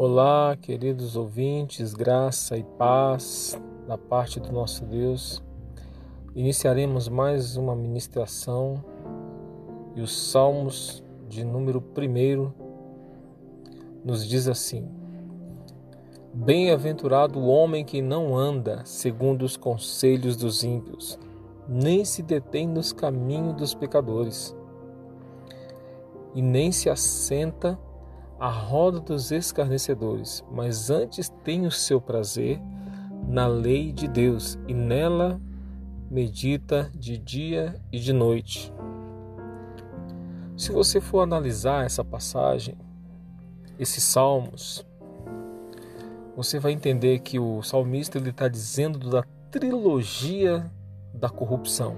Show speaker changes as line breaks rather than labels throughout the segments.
Olá, queridos ouvintes, graça e paz da parte do nosso Deus. Iniciaremos mais uma ministração e os Salmos de número 1 nos diz assim: Bem-aventurado o homem que não anda segundo os conselhos dos ímpios, nem se detém nos caminhos dos pecadores, e nem se assenta a roda dos escarnecedores, mas antes tem o seu prazer na lei de Deus e nela medita de dia e de noite. Se você for analisar essa passagem, esses salmos, você vai entender que o salmista ele está dizendo da trilogia da corrupção.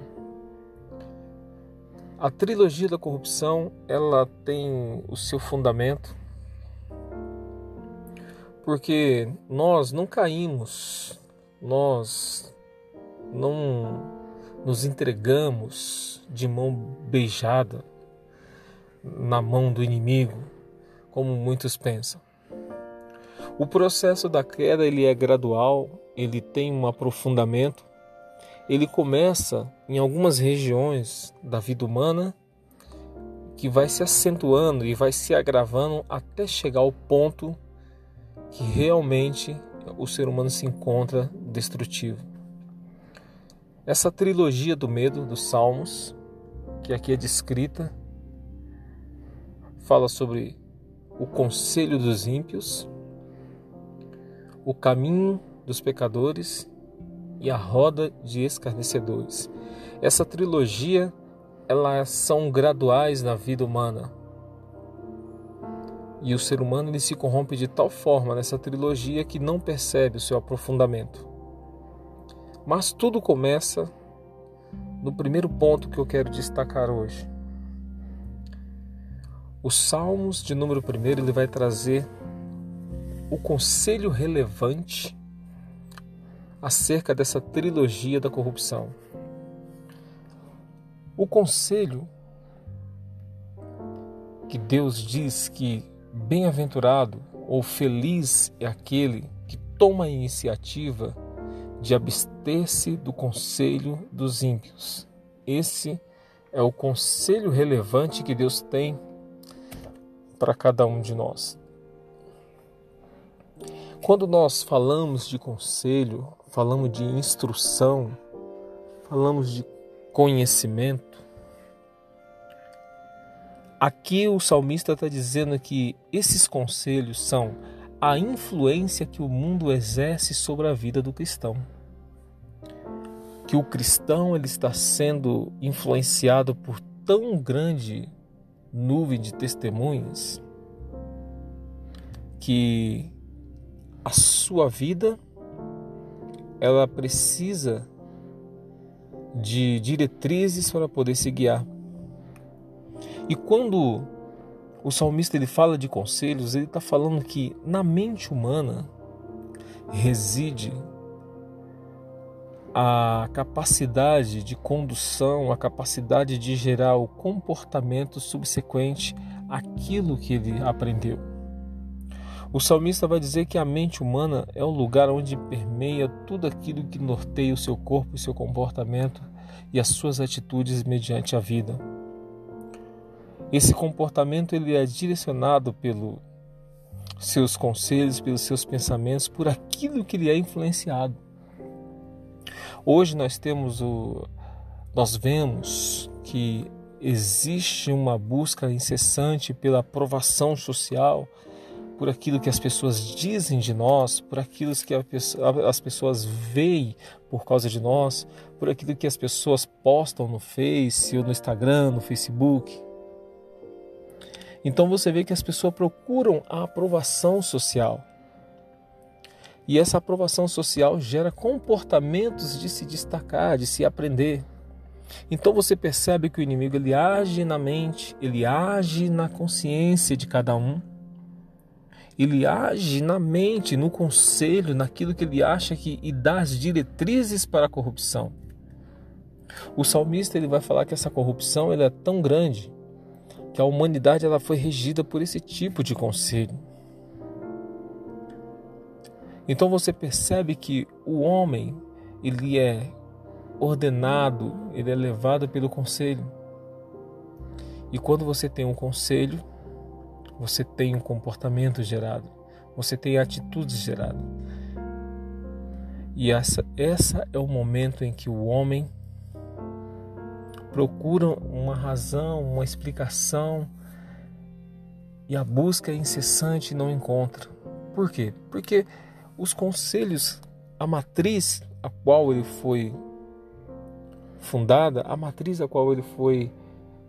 A trilogia da corrupção ela tem o seu fundamento porque nós não caímos, nós não nos entregamos de mão beijada na mão do inimigo, como muitos pensam. O processo da queda ele é gradual, ele tem um aprofundamento, ele começa em algumas regiões da vida humana que vai se acentuando e vai se agravando até chegar ao ponto que realmente o ser humano se encontra destrutivo. Essa trilogia do medo dos Salmos, que aqui é descrita, fala sobre o conselho dos ímpios, o caminho dos pecadores e a roda de escarnecedores. Essa trilogia, elas são graduais na vida humana. E o ser humano ele se corrompe de tal forma nessa trilogia que não percebe o seu aprofundamento. Mas tudo começa no primeiro ponto que eu quero destacar hoje. Os Salmos de número 1 ele vai trazer o conselho relevante acerca dessa trilogia da corrupção. O conselho que Deus diz que Bem-aventurado ou feliz é aquele que toma a iniciativa de abster-se do conselho dos ímpios. Esse é o conselho relevante que Deus tem para cada um de nós. Quando nós falamos de conselho, falamos de instrução, falamos de conhecimento, Aqui o salmista está dizendo que esses conselhos são a influência que o mundo exerce sobre a vida do cristão. Que o cristão ele está sendo influenciado por tão grande nuvem de testemunhas que a sua vida ela precisa de diretrizes para poder se guiar. E quando o salmista ele fala de conselhos, ele está falando que na mente humana reside a capacidade de condução, a capacidade de gerar o comportamento subsequente àquilo que ele aprendeu. O salmista vai dizer que a mente humana é o lugar onde permeia tudo aquilo que norteia o seu corpo e seu comportamento e as suas atitudes mediante a vida. Esse comportamento ele é direcionado pelos seus conselhos, pelos seus pensamentos, por aquilo que ele é influenciado. Hoje nós temos o nós vemos que existe uma busca incessante pela aprovação social, por aquilo que as pessoas dizem de nós, por aquilo que as pessoas veem por causa de nós, por aquilo que as pessoas postam no Face ou no Instagram, no Facebook. Então você vê que as pessoas procuram a aprovação social. E essa aprovação social gera comportamentos de se destacar, de se aprender. Então você percebe que o inimigo ele age na mente, ele age na consciência de cada um. Ele age na mente, no conselho, naquilo que ele acha que e dá as diretrizes para a corrupção. O salmista ele vai falar que essa corrupção ele é tão grande que a humanidade ela foi regida por esse tipo de conselho. Então você percebe que o homem, ele é ordenado, ele é levado pelo conselho. E quando você tem um conselho, você tem um comportamento gerado, você tem atitudes geradas. E essa, essa é o momento em que o homem procura uma razão, uma explicação e a busca é incessante não encontra. Por quê? Porque os conselhos, a matriz a qual ele foi fundada, a matriz a qual ele foi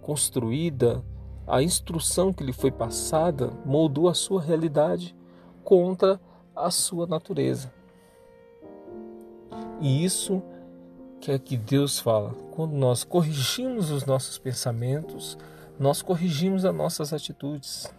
construída, a instrução que lhe foi passada moldou a sua realidade contra a sua natureza. E isso que é que Deus fala. Quando nós corrigimos os nossos pensamentos, nós corrigimos as nossas atitudes.